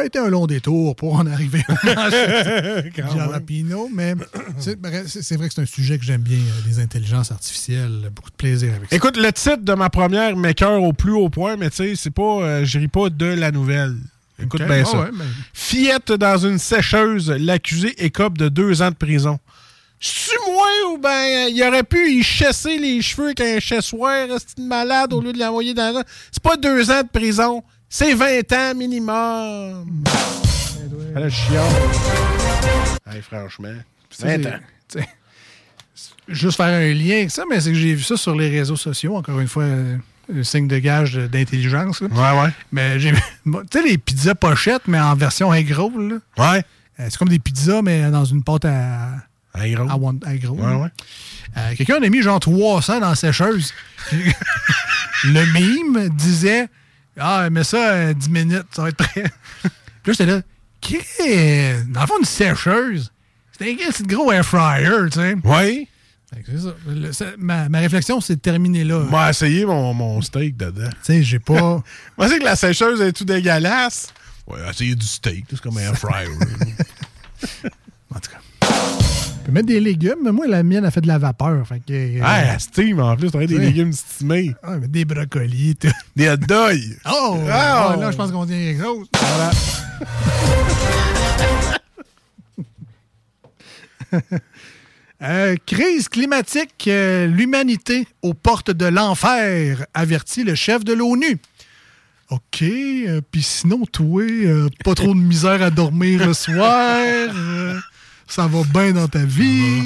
Ça a été un long détour pour en arriver à Jalapino, mais c'est vrai que c'est un sujet que j'aime bien, euh, les intelligences artificielles. Beaucoup de plaisir avec ça. Écoute, le titre de ma première m'écœure au plus haut point, mais tu sais, c'est pas. euh, je ris pas de la nouvelle. Écoute bien ah ça. ouais, ben- Fillette dans une sécheuse, l'accusé écope de deux ans de prison. C'est moi ou ben il aurait pu y chasser les cheveux avec un chessoir, c'est malade au lieu de l'envoyer dans la... C'est pas deux ans de prison, c'est 20 ans minimum. Elle a chiant. Hey, franchement. Tu sais, 20 ans. Juste faire un lien avec ça, mais c'est que j'ai vu ça sur les réseaux sociaux, encore une fois, euh, un signe de gage d'intelligence. Ouais, ouais. Mais j'ai. bon, Tu sais, les pizzas pochettes, mais en version agro, là. Ouais. Euh, C'est comme des pizzas, mais dans une pâte à. Agro. À one-. Ouais, ouais. Euh, Quelqu'un a mis genre 300 dans la sécheuse. le mime disait Ah, mais ça, euh, 10 minutes, ça va être prêt. Puis là, j'étais là Qu'est- Dans le fond, une sécheuse, c'est un c'est gros air fryer, tu sais. Oui. C'est ça. Le- ça- ma, ma réflexion s'est terminée là. M'a essayé mon, mon steak dedans. Tu sais, j'ai pas. Moi, c'est que la sécheuse est tout dégueulasse. Ouais, essayer du steak, c'est comme un air fryer. peut mettre des légumes, mais moi, la mienne a fait de la vapeur. Fait que, euh, Ah, steam en plus, t'aurais des légumes stimés. ah, mais des brocolis, tout. Des hot dogs. Oh! Oh! Ah, là, je pense qu'on tient quelque chose. Voilà. Euh, crise climatique, euh, l'humanité aux portes de l'enfer, avertit le chef de l'ONU. OK, euh, puis sinon, toi, pas trop de misère à dormir le soir, ça va bien dans ta vie,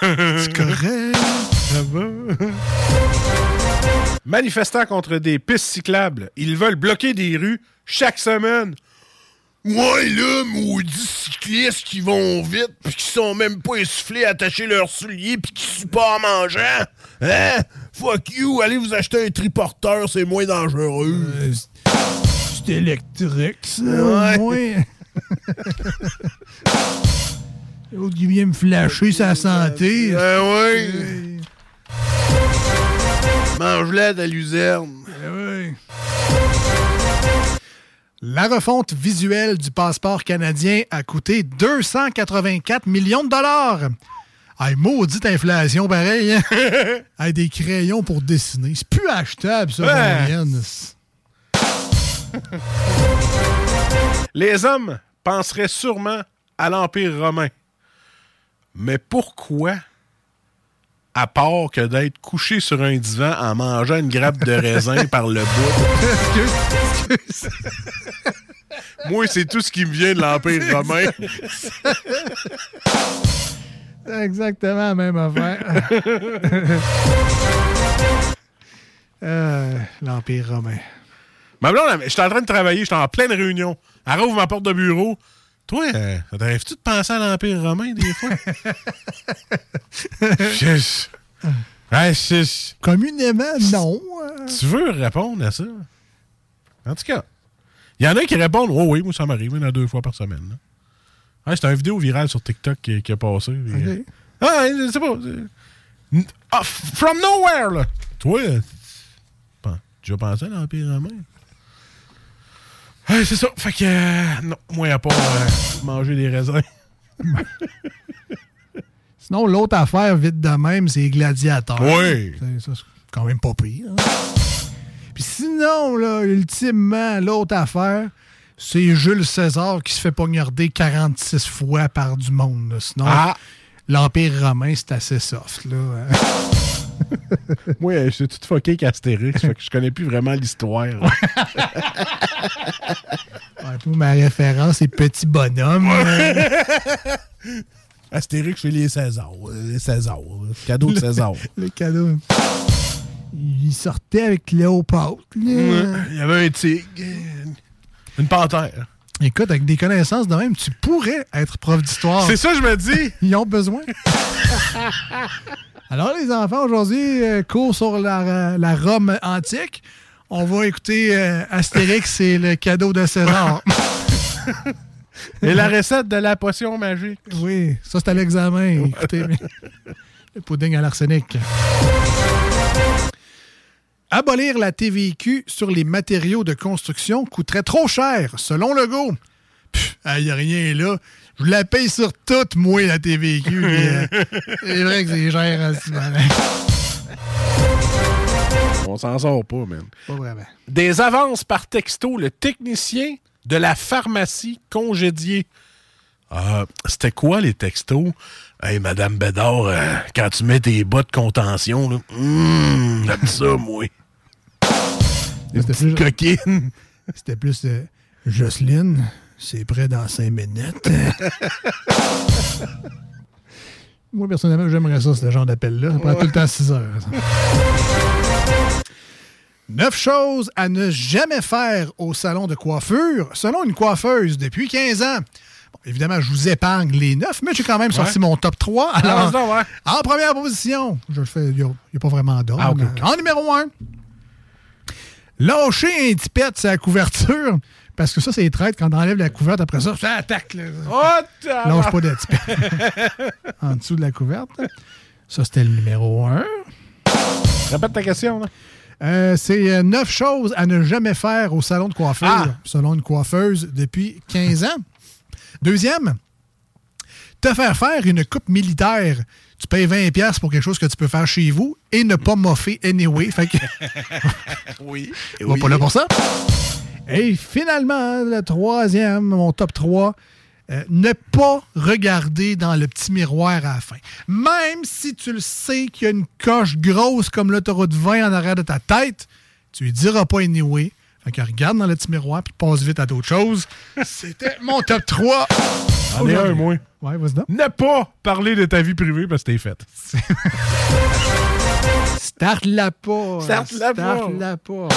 c'est correct. Ça va. Manifestants contre des pistes cyclables. Ils veulent bloquer des rues chaque semaine. Ouais, là, maudits cyclistes qui vont vite puis qui sont même pas essoufflés à attacher leurs souliers puis qui suent pas en mangeant. Hein? Fuck you, allez vous acheter un triporteur, c'est moins dangereux. C'est électrique, ça, Ouais. au moins. L'autre qui vient me flasher sa santé. Ah ouais. Mange-la de la luzerne. Eh La refonte visuelle du passeport canadien a coûté 284 millions de dollars. Hey, maudite inflation, pareil. Hein? Hey, des crayons pour dessiner. C'est plus achetable, ça, Ouais. Les hommes penseraient sûrement à l'Empire romain. Mais pourquoi, à part que d'être couché sur un divan en mangeant une grappe de raisin par le bout? Moi, c'est tout ce qui me vient de l'Empire romain. C'est exactement la même affaire. Euh, L'Empire romain. Ma blonde, j'étais en train de travailler, j'étais en pleine réunion. Elle rouvre ma porte de bureau. Toi, euh, t'arrives-tu de penser à l'Empire romain des fois? Je- Ouais, je- Communément, non. Tu veux répondre à ça? En tout cas, il y en a qui répondent Oh oui, moi ça m'arrive, une à deux fois par semaine. Ouais, c'est une vidéo virale sur TikTok qui, qui a passé. euh, Ah, je sais pas. N- ah, from nowhere, là. Toi, euh, tu as pensé à l'Empire romain? Ouais, c'est ça. Fait que, euh, non, moi, à part euh, manger des raisins. Sinon, l'autre affaire, vite de même, c'est Gladiateur. Oui. C'est- Ça, c'est quand même pas pire. hein. Puis sinon, là, ultimement, l'autre affaire, c'est Jules César qui se fait poignarder 46 fois par du monde. là. Sinon, Ah! l'Empire romain, c'est assez soft. Là. Moi, je suis tout fucké avec Astérix, fait que je connais plus vraiment l'histoire. Ouais, ma référence, c'est Petit Bonhomme. Astérix, c'est les Césars. euh, Les Césars. Cadeau de César. le cadeau. Il sortait avec Cléopâtre. là. Il y avait un tigre. Une panthère. Écoute, avec des connaissances de même, tu pourrais être prof d'histoire. C'est ça, je me dis. Ils ont besoin. Alors, les enfants, aujourd'hui, euh, cours sur la, la Rome antique. On va écouter euh, Astérix et le cadeau de César. Et la recette de la potion magique. oui, ça, c'est à l'examen. Écoutez, mais- le pudding à l'arsenic. Abolir la TVQ sur les matériaux de construction coûterait trop cher, selon Legault. Il n'y a rien là. Je la paye sur toute, moi, la TVQ. euh, c'est vrai que c'est cher, hein, malin. On s'en sort pas, man. Pas vraiment. Des avances par texto, le technicien de la pharmacie congédié. Ah, c'était quoi les textos? Hey, Madame Bédard, euh, quand tu mets tes bas de contention, là, j'aime ça, moi. C'était plus, Coquine. c'était plus, euh, Jocelyne, c'est prêt dans cinq minutes. Moi, personnellement, j'aimerais ça, ce genre d'appel-là. Ça prend tout le temps 6 heures. Neuf choses à ne jamais faire au salon de coiffure, selon une coiffeuse depuis 15 ans. Bon, évidemment, je vous épargne les neuf, mais j'ai quand même sorti mon top 3. Alors, Ah, ouais. en première position, je le fais, il n'y a, pas vraiment d'ordre. Ah. En numéro 1, lâcher un tipette sur la couverture. Parce que ça, c'est traite quand on enlève la couverte après ça. Ça attaque. Là. Oh, Lâche pas de tipette. en dessous de la couverte. Ça, c'était le numéro 1. Répète ta question, là. Euh, c'est euh, neuf choses à ne jamais faire au salon de coiffure, Ah! selon une coiffeuse depuis 15 ans. Deuxième, te faire faire une coupe militaire. Tu payes 20$ piastres pour quelque chose que tu peux faire chez vous et ne pas moffer anyway. Fait que, Oui. on va pas là pour ça. Et finalement, le troisième, mon top 3, euh, ne pas regarder dans le petit miroir à la fin. Même si tu le sais qu'il y a une coche grosse comme l'autoroute 20 en arrière de ta tête, tu lui diras pas anyway. Fait que regarde dans le petit miroir puis passe vite à d'autres choses. C'était mon top 3. J'en ai un, moi. Ouais, vas-y donc. Ne pas parler de ta vie privée parce que t'es faite. Start-la pas. Start-la pas. Start-la pas.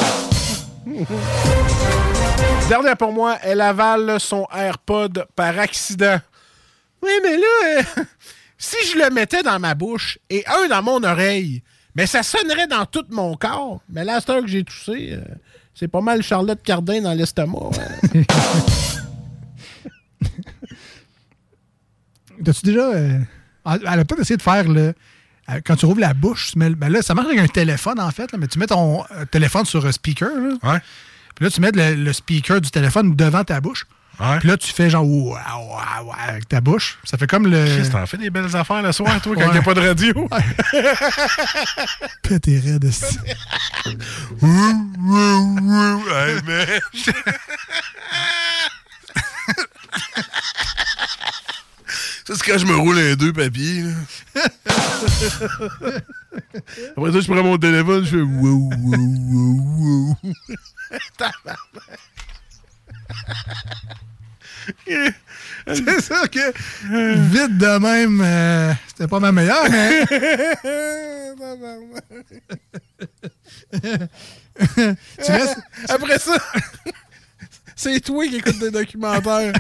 Dernière pour moi, elle avale son AirPod par accident. Oui, mais là, euh, si je le mettais dans ma bouche et un dans mon oreille, mais ça sonnerait dans tout mon corps. Mais là, heure que j'ai toussé, euh, c'est pas mal Charlotte Cardin dans l'estomac. T'as-tu déjà. euh, elle a peut-être essayé de faire le. euh, Quand tu rouvres la bouche, tu mets, ben là, ça marche avec un téléphone, en fait, là, mais tu mets ton euh, téléphone sur un speaker. Là, Ouais. puis là, tu mets le, le speaker du téléphone devant ta bouche. Ouais. Puis là, tu fais genre ouah, ouah, ouah avec ta bouche. Ça fait comme le. Chris, t'en fais des belles affaires le soir, toi, quand il n'y a pas de radio. Pète tes raides. Hey, man. Ça, c'est quand je me roule un deux papiers. Après ça, je prends mon téléphone, je fais wow, wow, wow, wow. C'est ça que. Vite de même, euh, c'était pas ma meilleure, mais. tu. Après ça, c'est toi qui écoutes des documentaires.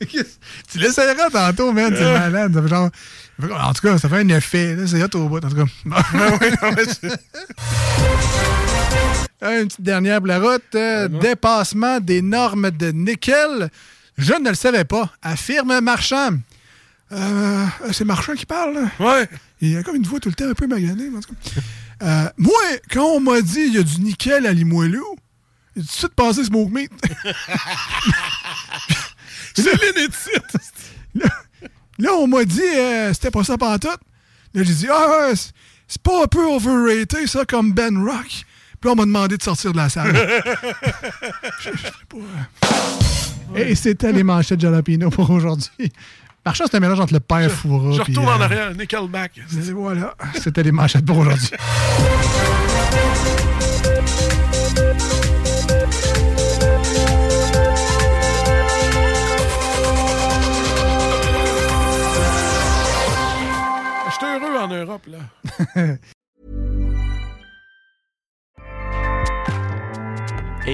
tu l'essayeras tantôt, man. C'est malade. Ça fait genre. En tout cas, ça fait un effet. C'est hot au bout, en tout cas. Une petite dernière pour la route. euh, dépassement des normes de nickel. Je ne le savais pas. Affirme Marchand. Euh, c'est Marchand qui parle, là? ouais. Il a comme une voix tout le temps un peu maganée. mais en tout cas. Euh, moi, quand on m'a dit il y a du nickel à Limoilou, J'ai tout de suite passé Smoke Meat. C'est là, là, on m'a dit c'était pas ça pantoute. Là, j'ai dit Ah, c'est pas un peu overrated, ça, comme Ben Rock. Puis on m'a demandé de sortir de la salle. Je- je sais pas. Et c'était les manchettes Jalapino pour aujourd'hui. Par chance, c'est un mélange entre le père Foura. Je retourne en euh, arrière, Nickelback. Voilà, c'était les manchettes pour aujourd'hui.